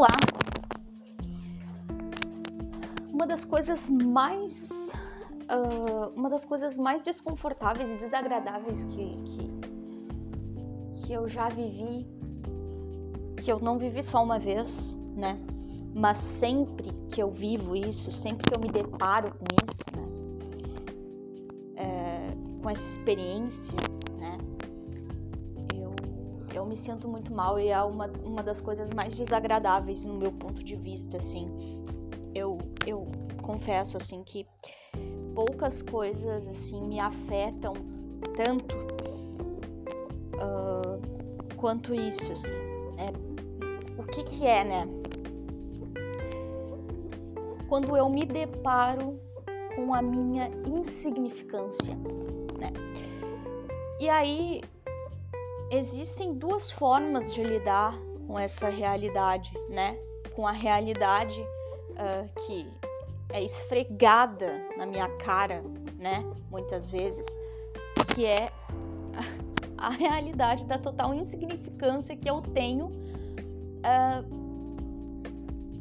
Olá! Uma das coisas mais. Uh, uma das coisas mais desconfortáveis e desagradáveis que, que, que eu já vivi, que eu não vivi só uma vez, né? Mas sempre que eu vivo isso, sempre que eu me deparo com isso, né? É, com essa experiência, me sinto muito mal e é uma, uma das coisas mais desagradáveis no meu ponto de vista, assim. Eu, eu confesso, assim, que poucas coisas, assim, me afetam tanto uh, quanto isso, assim. É, o que que é, né? Quando eu me deparo com a minha insignificância, né? E aí existem duas formas de lidar com essa realidade, né? Com a realidade uh, que é esfregada na minha cara, né? Muitas vezes, que é a realidade da total insignificância que eu tenho uh,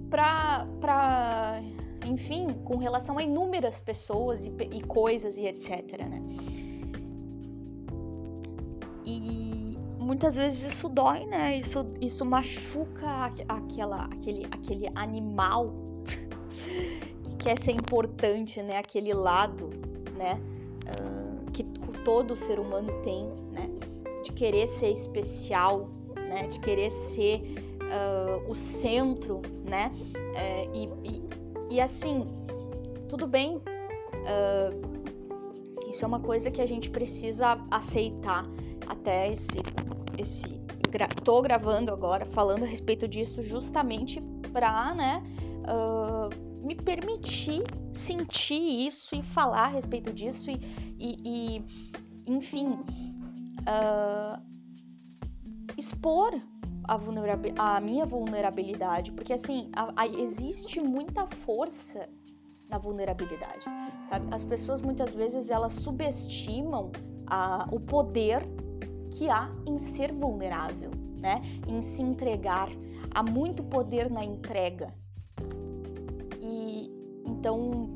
para, enfim, com relação a inúmeras pessoas e, e coisas e etc, né? Muitas vezes isso dói, né? Isso, isso machuca aquela, aquele, aquele animal que quer ser importante, né? Aquele lado, né? Uh, que todo ser humano tem, né? De querer ser especial, né? De querer ser uh, o centro, né? Uh, e, e, e, assim, tudo bem. Isso é uma coisa que a gente precisa aceitar até esse esse gra tô gravando agora falando a respeito disso justamente para, né, uh, me permitir sentir isso e falar a respeito disso e, e, e enfim, uh, expor a, a, minha vulnerabilidade, porque assim, a, a, existe muita força na vulnerabilidade, sabe? As pessoas muitas vezes elas subestimam o poder que há em ser vulnerável, né? Em se entregar. Há muito poder na entrega. E então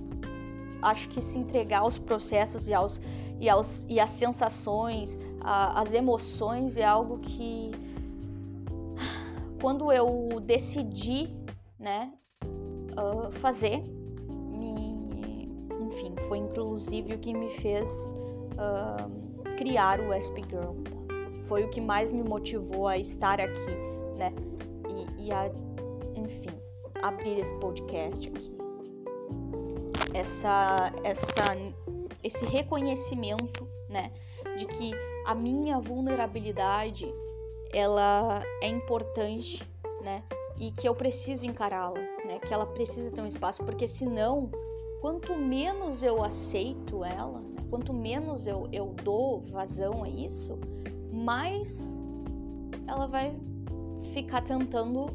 acho que se entregar aos processos e aos e, aos, e às sensações, as emoções é algo que quando eu decidi, né, uh, fazer, me, enfim, foi inclusive o que me fez uh, criar o SP Girl. Tá? Foi o que mais me motivou a estar aqui, né? E, e a, enfim, abrir esse podcast aqui. Essa, essa, esse reconhecimento, né, de que a minha vulnerabilidade ela é importante, né? E que eu preciso encará-la, né? Que ela precisa ter um espaço, porque senão, quanto menos eu aceito ela, né? quanto menos eu, eu dou vazão a isso, mais ela vai ficar tentando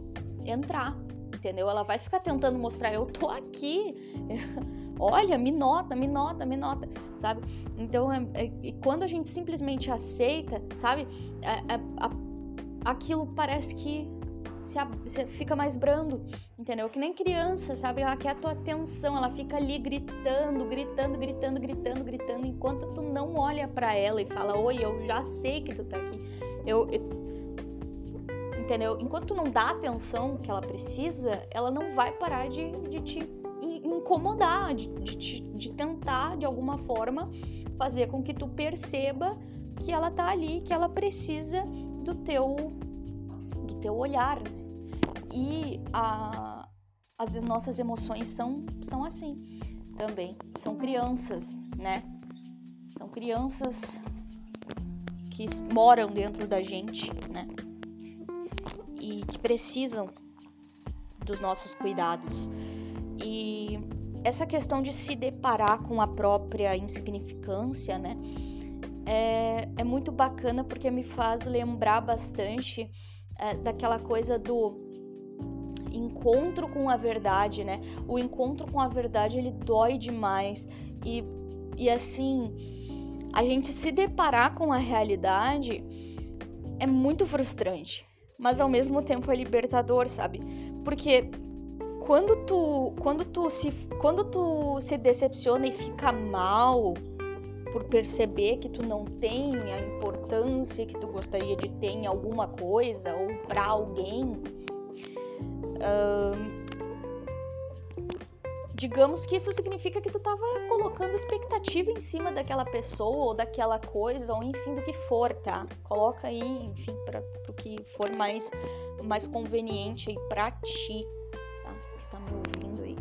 entrar, entendeu? Ela vai ficar tentando mostrar, eu tô aqui, olha, me nota, me nota, me nota, sabe? Então, é, é, quando a gente simplesmente aceita, sabe? É, é aquilo parece que se, se fica mais brando, entendeu? Que nem criança, sabe? Ela quer a tua atenção, ela fica ali gritando, gritando, gritando, gritando, gritando, enquanto tu não olha para ela e fala: Oi, eu já sei que tu tá aqui. Eu, eu, entendeu? Enquanto tu não dá a atenção que ela precisa, ela não vai parar de, de te incomodar, de, de, de tentar de alguma forma fazer com que tu perceba que ela tá ali, que ela precisa do teu do teu olhar, né? E a, as nossas emoções são, são assim também. São crianças, né? São crianças que moram dentro da gente, né? E que precisam dos nossos cuidados. E essa questão de se deparar com a própria insignificância, né? É, é muito bacana porque me faz lembrar bastante é, daquela coisa do encontro com a verdade, né? O encontro com a verdade ele dói demais e, e assim a gente se deparar com a realidade é muito frustrante, mas ao mesmo tempo é libertador, sabe? Porque quando tu, quando tu se, quando tu se decepciona e fica mal por perceber que tu não tem a importância que tu gostaria de ter em alguma coisa ou para alguém, digamos que isso significa que tu tava colocando expectativa em cima daquela pessoa ou daquela coisa, ou enfim, do que for, tá? Coloca aí, enfim, para o que for mais, mais conveniente aí pra ti, tá? Que tá me ouvindo aí.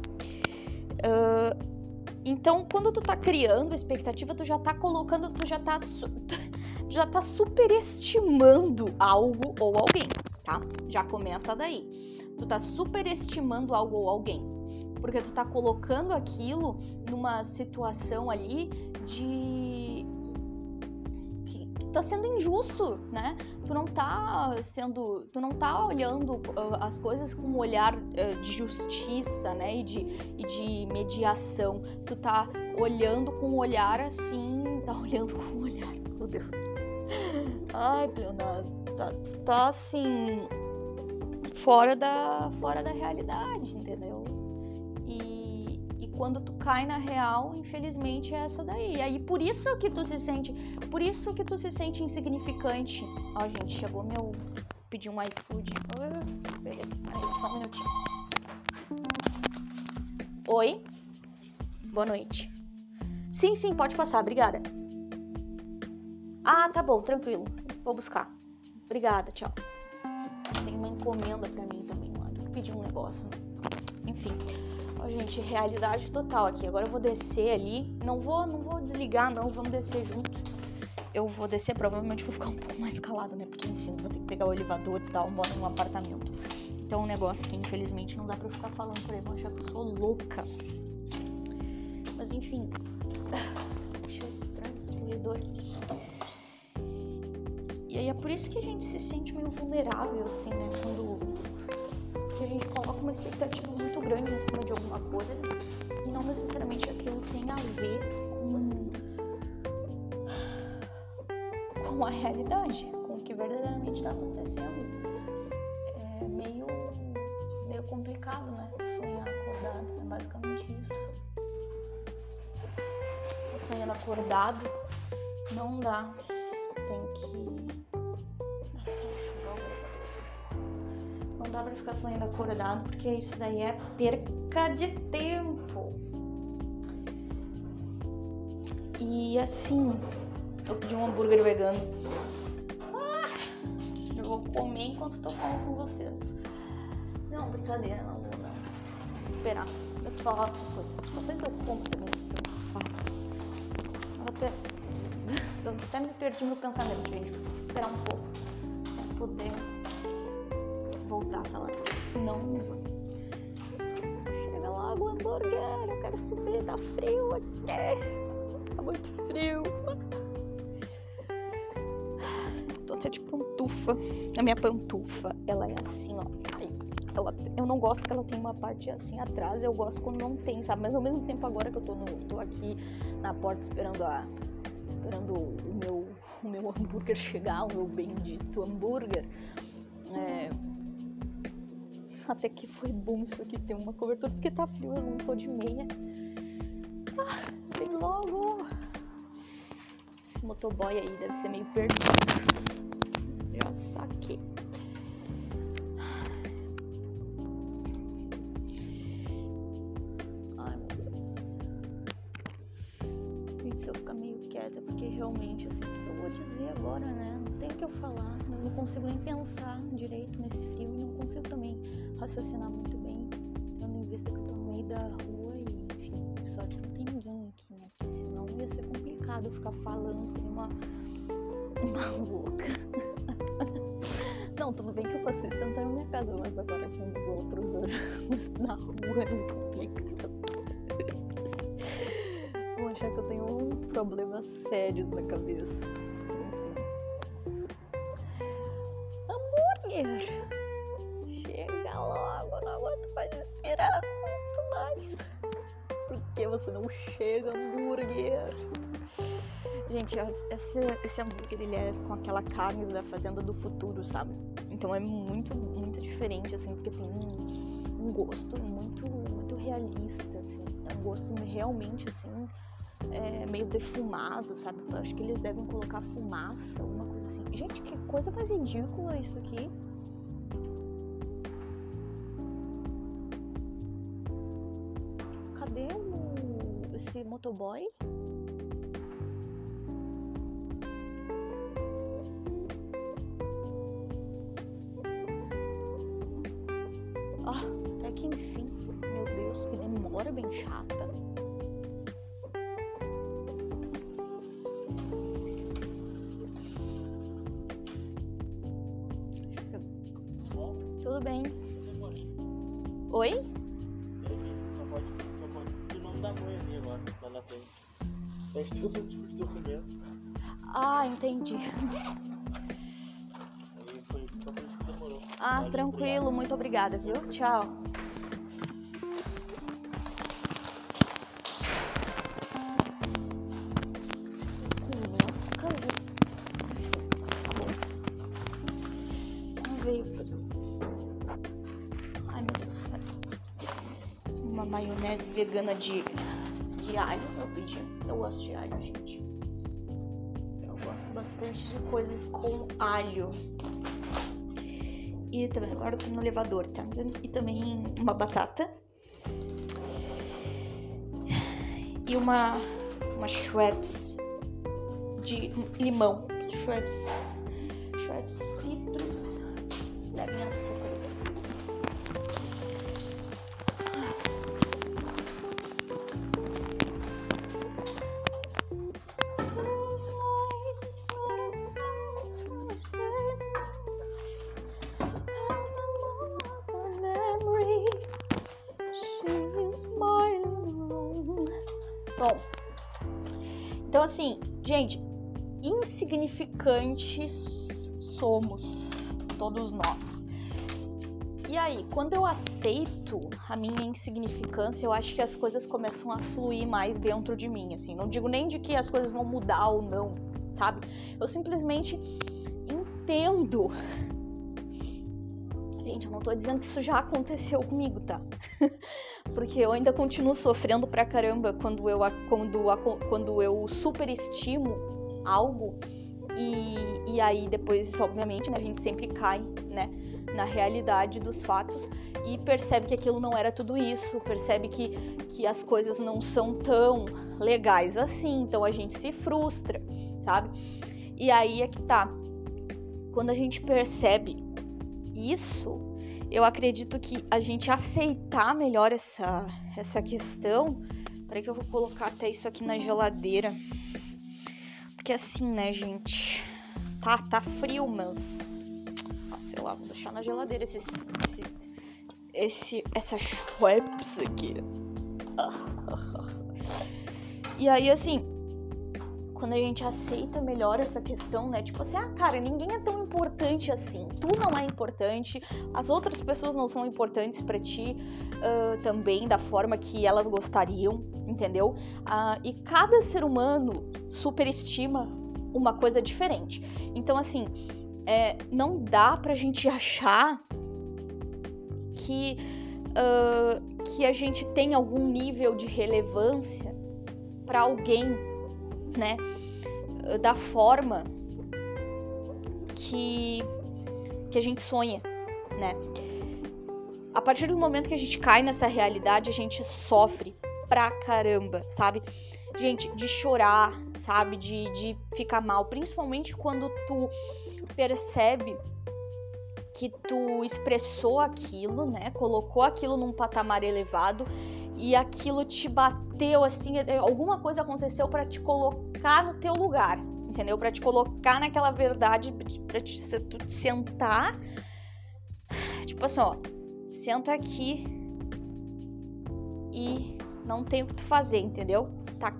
Uh, então, quando tu tá criando expectativa, tu já tá colocando, tu já tá, tu já tá superestimando algo ou alguém, tá? Já começa daí. Tu tá superestimando algo ou alguém porque tu tá colocando aquilo numa situação ali de que tá sendo injusto, né? Tu não tá sendo, tu não tá olhando uh, as coisas com um olhar uh, de justiça, né? E de, e de mediação. Tu tá olhando com um olhar assim, tá olhando com um olhar, meu Deus. Ai, pleonasmo, tá, tá assim fora da fora da realidade, entendeu? quando tu cai na real, infelizmente é essa daí. E aí por isso que tu se sente, por isso que tu se sente insignificante. Ó, gente, chegou meu pedi um iFood. Beleza, aí, só um minutinho. Oi. Boa noite. Sim, sim, pode passar, obrigada. Ah, tá bom, tranquilo. Vou buscar. Obrigada, tchau. Tem uma encomenda para mim também lá. Que pedir um negócio. Né? Enfim gente, realidade total aqui. Agora eu vou descer ali. Não vou, não vou desligar, não. Vamos descer junto. Eu vou descer, provavelmente vou ficar um pouco mais calada, né? Porque, enfim, vou ter que pegar o elevador e tal, moro num apartamento. Então, um negócio que, infelizmente, não dá pra eu ficar falando por aí. Vão achar que eu sou louca. Mas, enfim. Cheiro estranho esse corredor. E aí é por isso que a gente se sente meio vulnerável, assim, né? Quando que a gente coloca uma expectativa muito grande em cima de alguma coisa e não necessariamente aquilo tem a ver com, com a realidade, com o que verdadeiramente está acontecendo. É meio, meio complicado, né? Sonhar acordado, é basicamente isso. Sonhando acordado não dá. Tem que não dá pra ficar sonhando acordado, porque isso daí é perca de tempo. E assim, eu pedi um hambúrguer vegano. Ah, eu vou comer enquanto tô falando com vocês. Não, brincadeira, não vou não. Vou esperar. Eu vou falar outra coisa. Talvez eu compre também, então eu faço. Eu até. Até me perdi no pensamento, gente. Vou esperar um pouco pra poder voltar a falar. Senão não. Chega logo, hambúrguer. Eu quero subir, tá frio aqui. Tá muito frio. Tô até de pantufa. A minha pantufa, ela é assim, ó. Ela, eu não gosto que ela tem uma parte assim atrás. Eu gosto quando não tem, sabe? Mas ao mesmo tempo, agora que eu tô, no, tô aqui na porta esperando a. Esperando o meu, o meu hambúrguer chegar, o meu bendito hambúrguer. É, até que foi bom isso aqui ter uma cobertura, porque tá frio, eu não tô de meia. Ah, vem logo! Esse motoboy aí deve ser meio perdido. Raciocinar muito bem, tendo em vista que eu tô no meio da rua e, enfim, sorte que não tem ninguém aqui, né? Porque senão ia ser complicado ficar falando como uma, uma louca. não, tudo bem que eu faço isso dentro minha casa, mas agora com os outros na rua é complicado. Vão achar que eu tenho problemas sérios na cabeça. Muito mais. Por que você não chega, hambúrguer? Gente, esse, esse hambúrguer, ele é com aquela carne da Fazenda do Futuro, sabe? Então é muito, muito diferente, assim, porque tem um, um gosto muito, muito realista, assim. É um gosto realmente, assim, é, meio defumado, sabe? Eu acho que eles devem colocar fumaça, alguma coisa assim. Gente, que coisa mais ridícula isso aqui. O, esse lá na frente. Tem tipo de documento. Ah, entendi. Aí foi só por isso que demorou. Ah, Pode tranquilo, muito obrigada, viu? Tchau. Cadê? Bom. Não veio. Ai, meu Deus, cadê? Uma maionese vegana de, alho, eu pedi. Eu gosto de alho, gente. Eu gosto bastante de coisas com alho. E também, agora eu tô no elevador, tá? E também uma batata. E uma, uma Schweppes de limão. Schweppes, Schweppes Citrus. Levem açúcares. Assim, gente, insignificantes somos todos nós. E aí, quando eu aceito a minha insignificância, eu acho que as coisas começam a fluir mais dentro de mim, assim. Não digo nem de que as coisas vão mudar ou não, sabe? Eu simplesmente entendo. Gente, eu não tô dizendo que isso já aconteceu comigo, tá? Porque eu ainda continuo sofrendo pra caramba quando eu, quando, quando eu superestimo algo e, e aí depois, obviamente, né, a gente sempre cai, né, na realidade dos fatos e percebe que aquilo não era tudo isso, percebe que, que as coisas não são tão legais assim, então a gente se frustra, sabe? E aí é que tá. Quando a gente percebe isso, eu acredito que a gente aceitar melhor essa, essa questão. Peraí que eu vou colocar até isso aqui na geladeira. Porque assim, né, gente? Tá, tá frio, mas. Ah, sei lá, vou deixar na geladeira esse. esse, esse essa Schweppes aqui. E aí, assim, quando a gente aceita melhor essa questão, né? Tipo assim, ah, cara, ninguém é tão importante assim. Tu não é importante, as outras pessoas não são importantes para ti uh, também, da forma que elas gostariam, entendeu? Uh, e cada ser humano superestima uma coisa diferente. Então, assim, é, não dá pra gente achar que, uh, que a gente tem algum nível de relevância para alguém né, da forma que, que a gente sonha, né? A partir do momento que a gente cai nessa realidade, a gente sofre pra caramba, sabe? Gente, de chorar, sabe? De, de ficar mal, principalmente quando tu percebe que tu expressou aquilo, né? Colocou aquilo num patamar elevado e aquilo te bateu assim, alguma coisa aconteceu para te colocar no teu lugar, entendeu? Para te colocar naquela verdade, para te, te sentar, tipo assim, ó, senta aqui e não tem o que tu fazer, entendeu? Tá,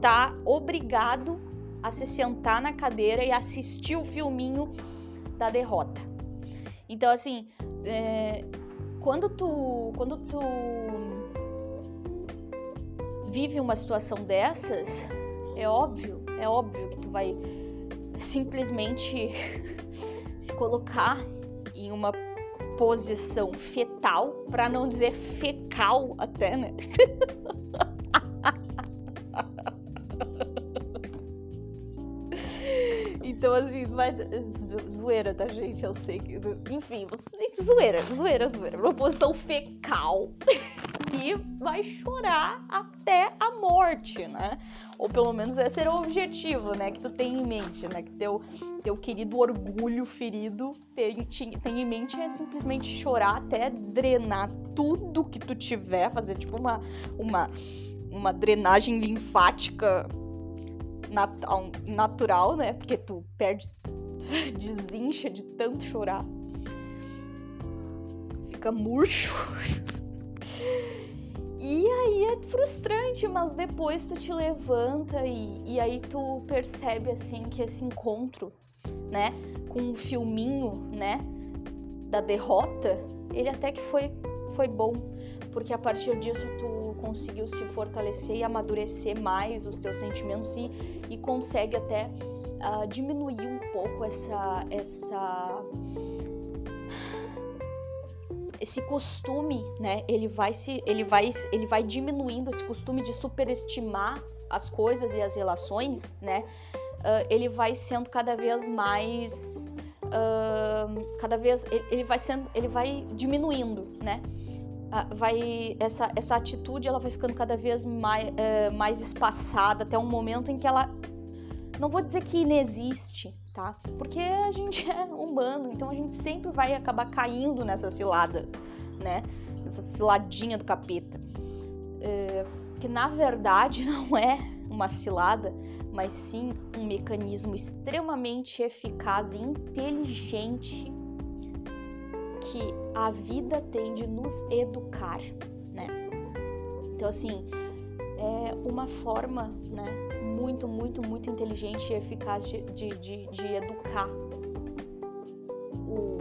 tá obrigado a se sentar na cadeira e assistir o filminho da derrota. Então, assim, é, quando tu, quando tu vive uma situação dessas, é óbvio É óbvio que tu vai simplesmente se colocar em uma posição fetal, para não dizer fecal até, né? Então, assim, vai. Zoeira, tá, gente? Eu sei que. Enfim, zoeira, zoeira, zoeira. Uma posição fecal. e vai chorar até a morte, né? Ou pelo menos esse era o objetivo, né? Que tu tem em mente, né? Que teu, teu querido orgulho ferido tem, tem em mente é simplesmente chorar até drenar tudo que tu tiver, fazer tipo uma, uma, uma drenagem linfática nat natural, né? Porque tu perde, desincha de tanto chorar. Fica murcho. E aí é frustrante, mas depois tu te levanta e, e aí tu percebe assim que esse encontro, né, com o um filminho, né, da derrota, ele até que foi foi bom, porque a partir disso tu conseguiu se fortalecer e amadurecer mais os teus sentimentos e, e consegue até uh, diminuir um pouco essa essa esse costume, né? Ele vai se, ele vai, ele vai diminuindo esse costume de superestimar as coisas e as relações, né? Uh, ele vai sendo cada vez mais, uh, cada vez ele, ele, vai sendo, ele vai diminuindo, né? Uh, vai essa, essa atitude ela vai ficando cada vez mais, mais espaçada até um momento em que ela, não vou dizer que inexiste, tá? Porque a gente é humano, então a gente sempre vai acabar caindo nessa cilada, né? Nessa ciladinha do capeta. É, que na verdade não é uma cilada, mas sim um mecanismo extremamente eficaz e inteligente que a vida tem de nos educar, né? Então assim, é uma forma, né, muito, muito, muito inteligente e eficaz de, de, de, de educar o,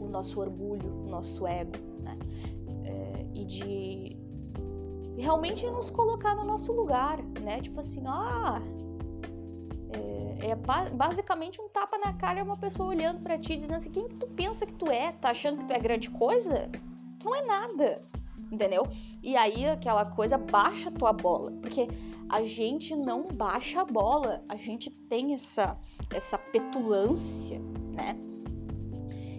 o, nosso orgulho, o nosso ego, né? É, e de realmente nos colocar no nosso lugar, né? Tipo assim, ah, é, é basicamente um tapa na cara, é uma pessoa olhando para ti dizendo assim, quem tu pensa que tu é? Tá achando que tu é grande coisa? Tu não é nada entendeu? E aí aquela coisa baixa a tua bola, porque a gente não baixa a bola, a gente tem essa essa petulância, né?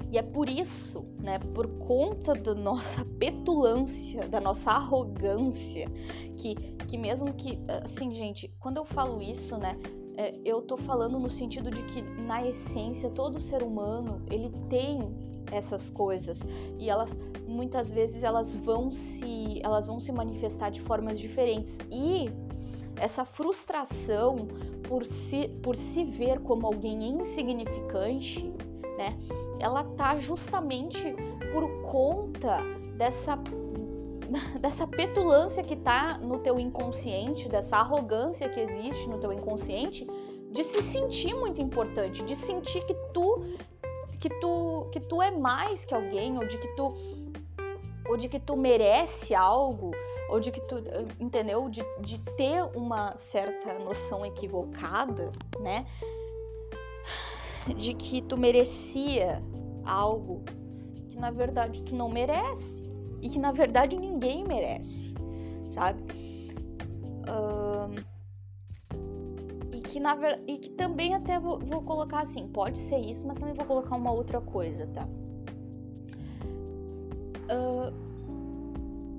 E é por isso, né, por conta da nossa petulância, da nossa arrogância, que, que mesmo que, assim, gente, quando eu falo isso, né, é, eu tô falando no sentido de que, na essência, todo ser humano, ele tem essas coisas e elas muitas vezes elas vão se elas vão se manifestar de formas diferentes e essa frustração por se por se ver como alguém insignificante, né? Ela tá justamente por conta dessa dessa petulância que tá no teu inconsciente, dessa arrogância que existe no teu inconsciente, de se sentir muito importante, de sentir que tu que tu que tu é mais que alguém ou de que tu ou de que tu merece algo ou de que tu entendeu? De, de ter uma certa noção equivocada né? De que tu merecia algo que na verdade tu não merece e que na verdade ninguém merece sabe? Uh que na e que também até vou, vou colocar assim, pode ser isso, mas também vou colocar uma outra coisa, tá? Uh,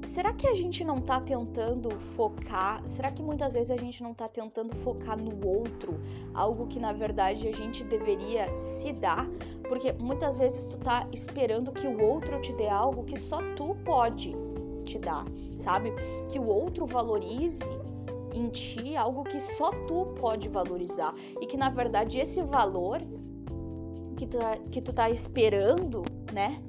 será que a gente não tá tentando focar? Será que muitas vezes a gente não tá tentando focar no outro, algo que na verdade a gente deveria se dar? Porque muitas vezes tu tá esperando que o outro te dê algo que só tu pode te dar, sabe? Que o outro valorize em ti algo que só tu pode valorizar e que na verdade esse valor que tu, tá, que tu tá esperando, né?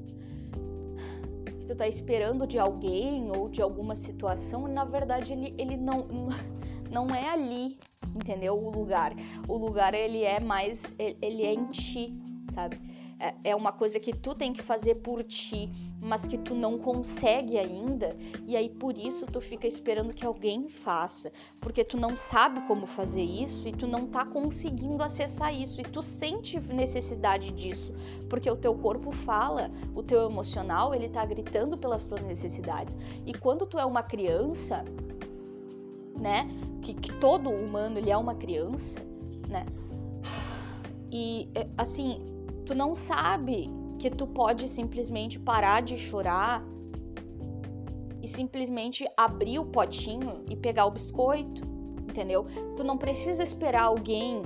Que tu tá esperando de alguém ou de alguma situação, na verdade ele, ele não, não é ali, entendeu? O lugar. O lugar ele é mais, ele é em ti, sabe? É, é uma coisa que tu tem que fazer por ti, mas que tu não consegue ainda, e aí por isso tu fica esperando que alguém faça, porque tu não sabe como fazer isso e tu não tá conseguindo acessar isso e tu sente necessidade disso, porque o teu corpo fala, o teu emocional, ele tá gritando pelas tuas necessidades. E quando tu é uma criança, né, que, que todo humano ele é uma criança, né? E é, assim, tu não sabe que tu pode simplesmente parar de chorar e simplesmente abrir o potinho e pegar o biscoito, entendeu? Tu não precisa esperar alguém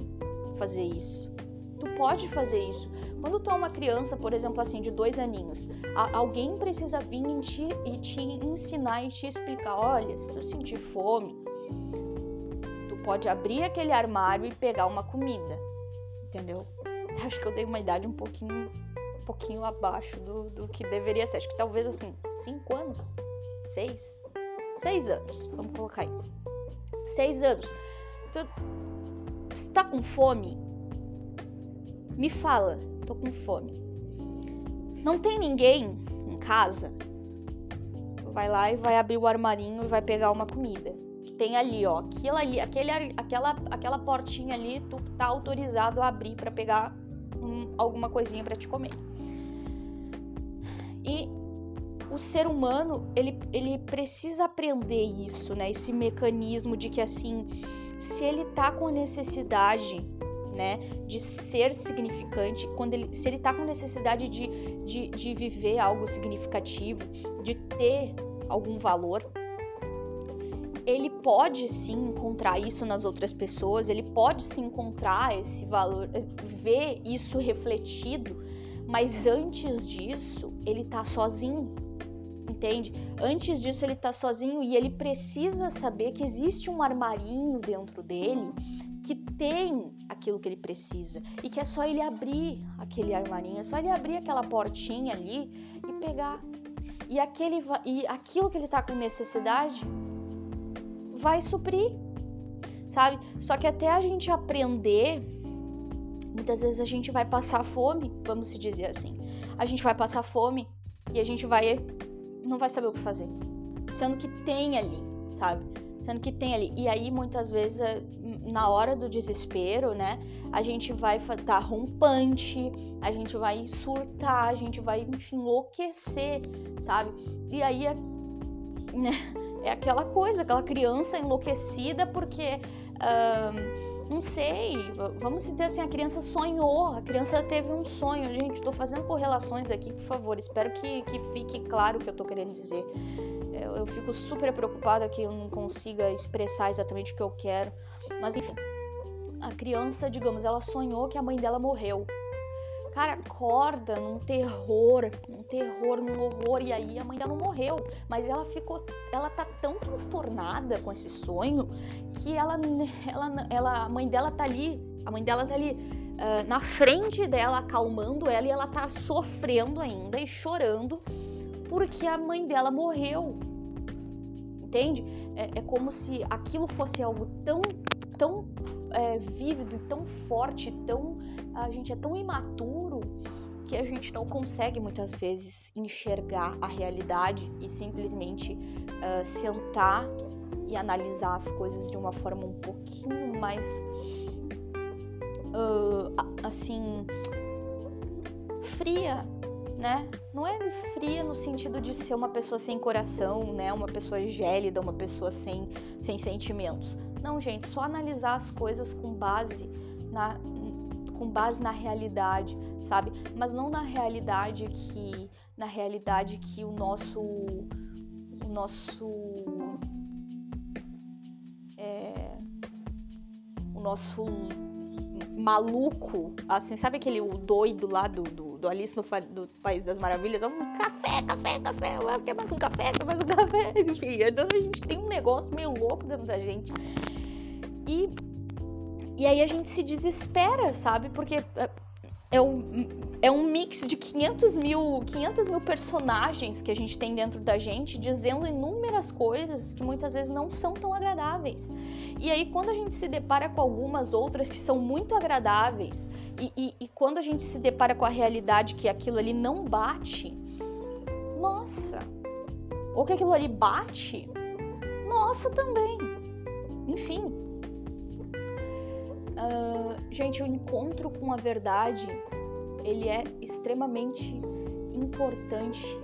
fazer isso. Tu pode fazer isso. Quando tu é uma criança, por exemplo, assim, de dois aninhos, alguém precisa vir em ti e te ensinar e te explicar: olha, se tu sentir fome, tu pode abrir aquele armário e pegar uma comida entendeu? Acho que eu dei uma idade um pouquinho, um pouquinho abaixo do, do que deveria ser. Acho que talvez assim, cinco anos, seis, seis anos, vamos colocar aí. Seis anos. Tu, tu tá com fome? Me fala, tô com fome. Não tem ninguém em casa? Vai lá e vai abrir o armarinho e vai pegar uma comida que tem ali, ó, aquilo ali, aquele, aquela, aquela portinha ali, tu tá autorizado a abrir para pegar um, alguma coisinha para te comer. E o ser humano, ele, ele precisa aprender isso, né? Esse mecanismo de que assim, se ele tá com necessidade, né, de ser significante, quando ele, se ele tá com necessidade de, de, de viver algo significativo, de ter algum valor, ele pode sim encontrar isso nas outras pessoas, ele pode se encontrar esse valor, eh, ver isso refletido, mas antes disso, ele tá sozinho. Entende? Antes disso, ele tá sozinho e ele precisa saber que existe um armarinho dentro dele que tem aquilo que ele precisa e que é só ele abrir aquele armarinho, é só ele abrir aquela portinha ali e pegar. E, aquele, e aquilo que ele tá com necessidade, vai suprir, sabe? Só que até a gente aprender, muitas vezes a gente vai passar fome, vamos se dizer assim. A gente vai passar fome e a gente vai não vai saber o que fazer, sendo que tem ali, sabe? Sendo que tem ali. E aí, muitas vezes, é, na hora do desespero, né? A gente vai estar tá rompante, a gente vai surtar, a gente vai, enfim, enlouquecer, sabe? E aí, né? É aquela coisa, aquela criança enlouquecida porque. Uh, não sei, vamos dizer assim, a criança sonhou, a criança teve um sonho. Gente, estou fazendo correlações aqui, por favor, espero que, que fique claro o que eu estou querendo dizer. Eu, eu fico super preocupada que eu não consiga expressar exatamente o que eu quero, mas enfim. A criança, digamos, ela sonhou que a mãe dela morreu. Cara, acorda num terror, num terror, num horror, e aí a mãe dela não morreu, mas ela ficou, ela tá tão transtornada com esse sonho que ela, ela, ela a mãe dela tá ali, a mãe dela tá ali uh, na frente dela, acalmando ela, e ela tá sofrendo ainda e chorando porque a mãe dela morreu. Entende? É, é como se aquilo fosse algo tão, tão é, vívido e tão forte, tão a gente é tão imaturo que a gente não consegue muitas vezes enxergar a realidade e simplesmente uh, sentar e analisar as coisas de uma forma um pouquinho mais uh, assim fria, né? Não é fria no sentido de ser uma pessoa sem coração, né? Uma pessoa gélida, uma pessoa sem, sem sentimentos. Não, gente, só analisar as coisas com base na, com base na realidade, sabe? Mas não na realidade que na realidade que o nosso o nosso é, o nosso maluco, assim, sabe aquele o doido lá do, do, do Alice no do País das Maravilhas? Um café, café, café, quer mais um café, quer mais um café, enfim, a gente tem um negócio meio louco dentro da gente. E e aí a gente se desespera, sabe? Porque eh, é um, é um mix de 500 mil, 500 mil personagens que a gente tem dentro da gente, dizendo inúmeras coisas que muitas vezes não são tão agradáveis. E aí, quando a gente se depara com algumas outras que são muito agradáveis, e, e, e quando a gente se depara com a realidade que aquilo ali não bate, nossa! Ou que aquilo ali bate, nossa também. Enfim. Uh, gente, o encontro com a verdade ele é extremamente importante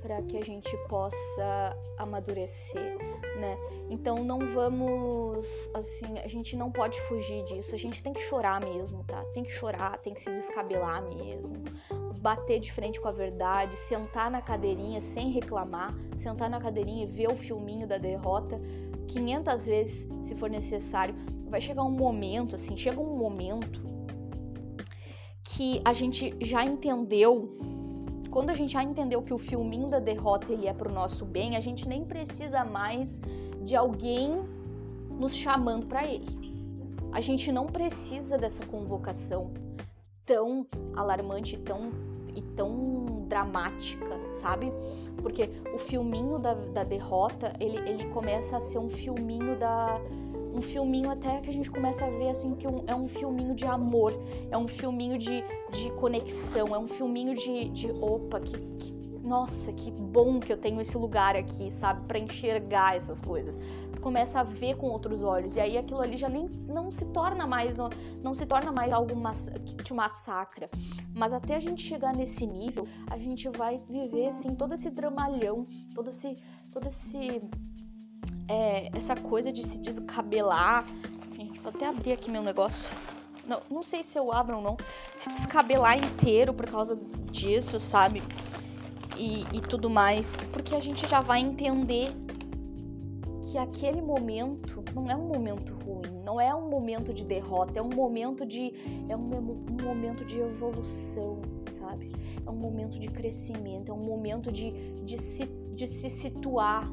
para que a gente possa amadurecer, né? Então não vamos, assim, a gente não pode fugir disso. A gente tem que chorar mesmo, tá? Tem que chorar, tem que se descabelar mesmo, bater de frente com a verdade, sentar na cadeirinha sem reclamar, sentar na cadeirinha e ver o filminho da derrota 500 vezes, se for necessário. Vai chegar um momento, assim, chega um momento que a gente já entendeu quando a gente já entendeu que o filminho da derrota ele é pro nosso bem, a gente nem precisa mais de alguém nos chamando para ele. A gente não precisa dessa convocação tão alarmante, tão e tão dramática, sabe? Porque o filminho da, da derrota, ele, ele começa a ser um filminho da, um filminho até que a gente começa a ver assim que um, é um filminho de amor, é um filminho de, de conexão, é um filminho de, de opa, que, que nossa, que bom que eu tenho esse lugar aqui, sabe, para enxergar essas coisas. Começa a ver com outros olhos e aí aquilo ali já nem não se torna mais não se torna mais algo que te massacra. Mas até a gente chegar nesse nível, a gente vai viver assim todo esse dramalhão, todo esse todo esse é, essa coisa de se descabelar. Gente, vou até abrir aqui meu negócio. Não, não sei se eu abro ou não. Se descabelar inteiro por causa disso, sabe? E, e tudo mais. Porque a gente já vai entender que aquele momento não é um momento ruim, não é um momento de derrota, é um momento de é um, um, momento de evolução, sabe? É um momento de crescimento, é um momento de, de, se, de se situar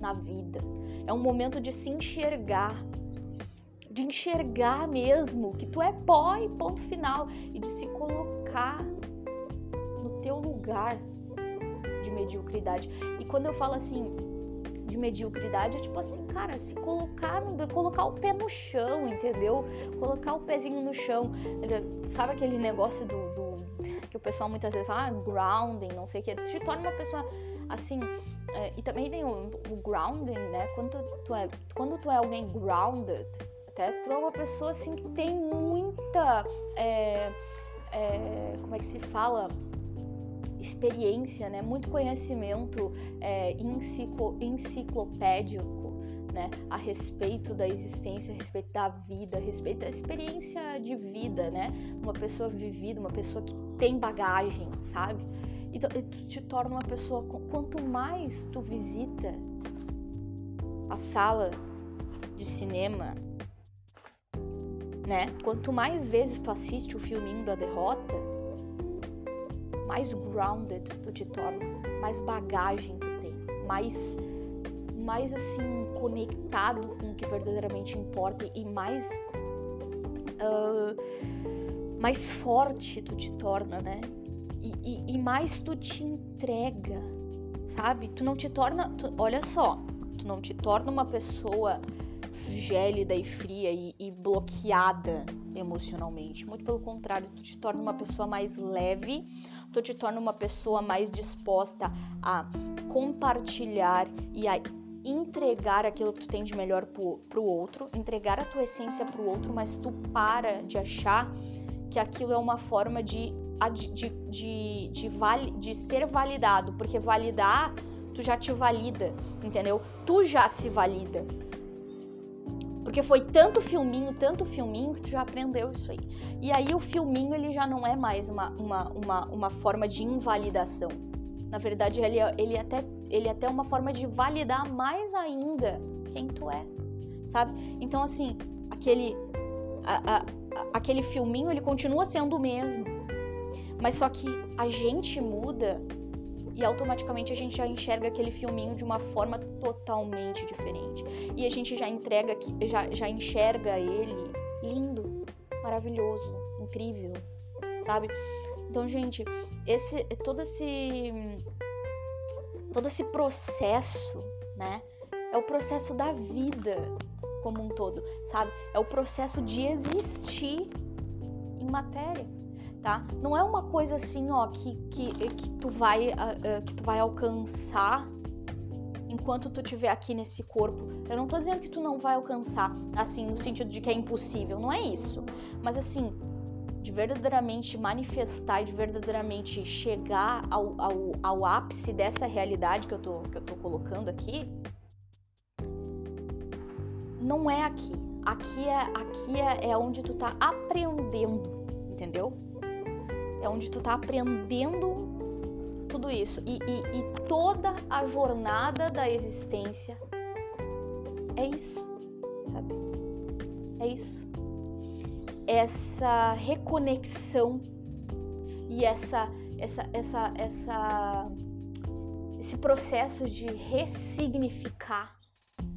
na vida. É um momento de se enxergar, de enxergar mesmo que tu é pó e ponto final e de se colocar no teu lugar de mediocridade. E quando eu falo assim de mediocridade, é tipo assim, cara, se colocar, colocar o pé no chão, entendeu? Colocar o pezinho no chão. Sabe aquele negócio do, do que o pessoal muitas vezes ah, grounding, não sei o que, te torna uma pessoa assim é, e também tem o, o, grounding, né? Quando tu, é, quando tu é alguém grounded, até tu é uma pessoa assim que tem muita. É, é, como é que se fala? Experiência, né? Muito conhecimento é, enciclo, enciclopédico. Né, a respeito da existência, a respeito da vida, a respeito da experiência de vida, né? Uma pessoa vivida, uma pessoa que tem bagagem, sabe? Então, tu te torna uma pessoa. Quanto mais tu visita a sala de cinema, né? Quanto mais vezes tu assiste o filminho da derrota, mais grounded tu te torna, mais bagagem tu tem, mais, mais assim conectado com o que verdadeiramente importa e mais uh, mais forte tu te torna, né? e, e, mais tu te entrega, sabe? Tu não te torna. Tu, olha só, tu não te torna uma pessoa gélida e fria e, e, bloqueada emocionalmente. Muito pelo contrário, tu te torna uma pessoa mais leve, tu te torna uma pessoa mais disposta a compartilhar e a entregar aquilo que tu tem de melhor pro, pro outro, entregar a tua essência pro outro, mas tu para de achar que aquilo é uma forma de de, de, de, de ser validado, porque validar, tu já te valida, entendeu? Tu já se valida. Porque foi tanto filminho, tanto filminho que tu já aprendeu isso aí. E aí o filminho ele já não é mais uma, uma, uma, uma forma de invalidação. Na verdade, ele, é, ele, é até, ele é até uma forma de validar mais ainda quem tu é, sabe? Então, assim, aquele, a, a, aquele filminho ele continua sendo o mesmo mas só que a gente muda e automaticamente a gente já enxerga aquele filminho de uma forma totalmente diferente. E a gente já entrega, já, já enxerga ele lindo, maravilhoso, incrível, sabe? Então, gente, esse todo esse todo esse processo, né? É o processo da vida como um todo, sabe? É o processo de existir em matéria, tá? Não é uma coisa assim, ó, que, que, que, tu, vai, uh, que tu vai alcançar enquanto tu estiver aqui nesse corpo. Eu não tô dizendo que tu não vai alcançar, assim, no sentido de que é impossível, não é isso. Mas assim, de verdadeiramente manifestar e de verdadeiramente chegar ao, ao, ao ápice dessa realidade que eu, tô, que eu tô colocando aqui, não é aqui. Aqui é, aqui é, é onde tu tá aprendendo, entendeu? É onde tu tá aprendendo tudo isso. E, e, e toda a jornada da existência é isso, sabe? É isso. Essa reconexão e essa, essa, essa, essa, esse processo de ressignificar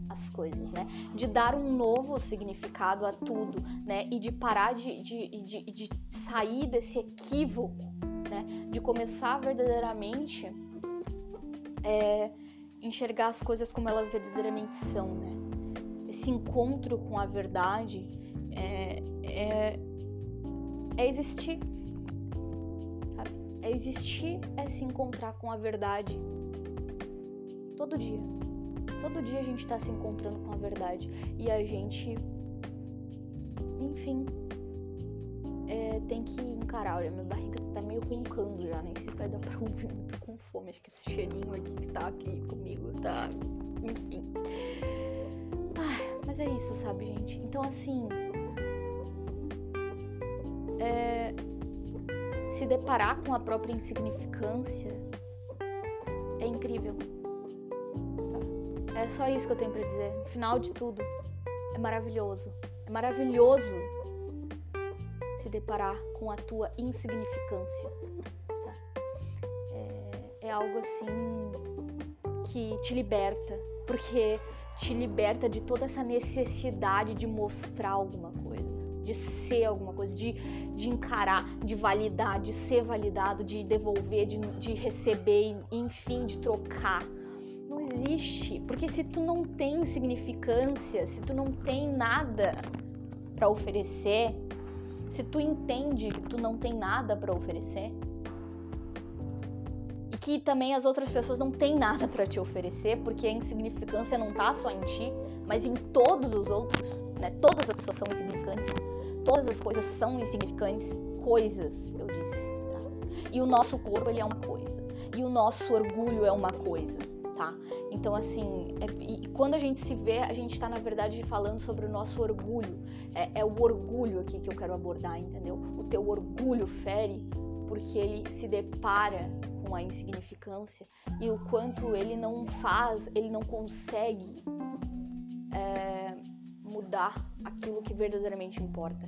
as coisas, né? De dar um novo significado a tudo, né? E de parar de, de, de, de sair desse equívoco, né? De começar verdadeiramente é, enxergar as coisas como elas verdadeiramente são, né? Esse encontro com a verdade é, é, é existir, sabe? É existir, é se encontrar com a verdade todo dia. Todo dia a gente tá se encontrando com a verdade. E a gente, enfim, é, tem que encarar. Olha, minha barriga tá meio roncando já, nem sei se vai dar pra ouvir muito com fome. Acho que esse cheirinho aqui que tá aqui comigo tá. Enfim. Ah, mas é isso, sabe, gente? Então, assim. É, se deparar com a própria insignificância é incrível. É só isso que eu tenho para dizer. No final de tudo, é maravilhoso. É maravilhoso se deparar com a tua insignificância. Tá? É, é algo assim que te liberta, porque te liberta de toda essa necessidade de mostrar alguma coisa, de ser alguma coisa, de, de encarar, de validar, de ser validado, de devolver, de, de receber, enfim, de trocar existe, porque se tu não tem significância, se tu não tem nada para oferecer, se tu entende que tu não tem nada para oferecer e que também as outras pessoas não têm nada para te oferecer, porque a insignificância não tá só em ti, mas em todos os outros, né? Todas as pessoas são insignificantes, todas as coisas são insignificantes, coisas, eu disse, tá? E o nosso corpo ele é uma coisa, e o nosso orgulho é uma coisa tá? Então, assim, é, quando a gente se vê, a gente tá, na verdade, falando sobre o nosso orgulho. É, é o orgulho aqui que eu quero abordar, entendeu? O teu orgulho fere porque ele se depara com a insignificância e o quanto ele não faz, ele não consegue é, mudar aquilo que verdadeiramente importa.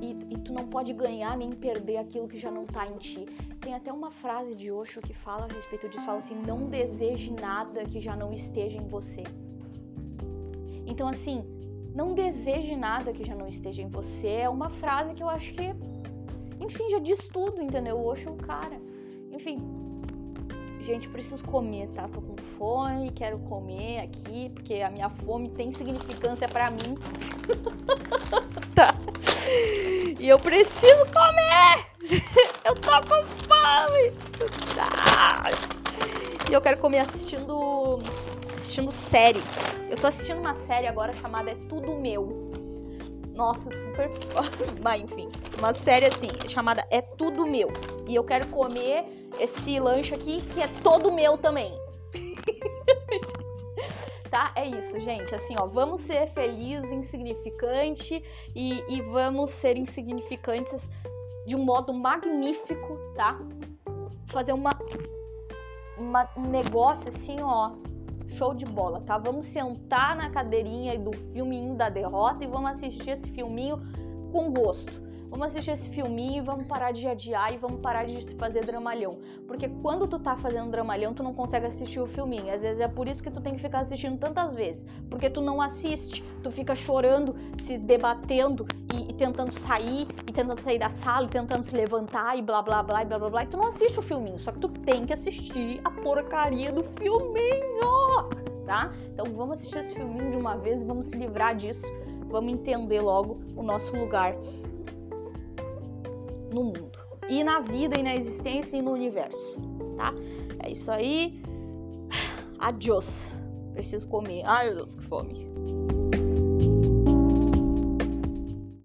E, e, tu não pode ganhar nem perder aquilo que já não tá em ti. Tem até uma frase de Osho que fala a respeito disso, fala assim: "Não deseje nada que já não esteja em você". Então assim, não deseje nada que já não esteja em você é uma frase que eu acho que enfim, já diz tudo, entendeu? O Osho é um cara. Enfim, gente, preciso comer, tá? Tô com fome, quero comer aqui, porque a minha fome tem significância para mim. tá. E eu preciso comer! eu tô com fome! Tá. E eu quero comer assistindo assistindo série. Eu tô assistindo uma série agora chamada É Tudo Meu. Nossa, super. Mas enfim, uma série assim, chamada É Tudo Meu. E eu quero comer esse lanche aqui que é todo meu também. tá? É isso, gente. Assim, ó, vamos ser felizes, insignificante e, e vamos ser insignificantes de um modo magnífico, tá? Fazer uma, uma um negócio assim, ó, show de bola, tá? Vamos sentar na cadeirinha do filminho da derrota e vamos assistir esse filminho com gosto. Vamos assistir esse filminho e vamos parar de adiar e vamos parar de fazer dramalhão. Porque quando tu tá fazendo dramalhão, tu não consegue assistir o filminho. Às vezes é por isso que tu tem que ficar assistindo tantas vezes. Porque tu não assiste, tu fica chorando, se debatendo e, e tentando sair, e tentando sair da sala, e tentando se levantar e blá blá blá e blá blá blá. E tu não assiste o filminho, só que tu tem que assistir a porcaria do filminho, tá? Então vamos assistir esse filminho de uma vez vamos se livrar disso. Vamos entender logo o nosso lugar no mundo. E na vida, e na existência, e no universo, tá? É isso aí. Adiós. Preciso comer. Ai, meu Deus, que fome.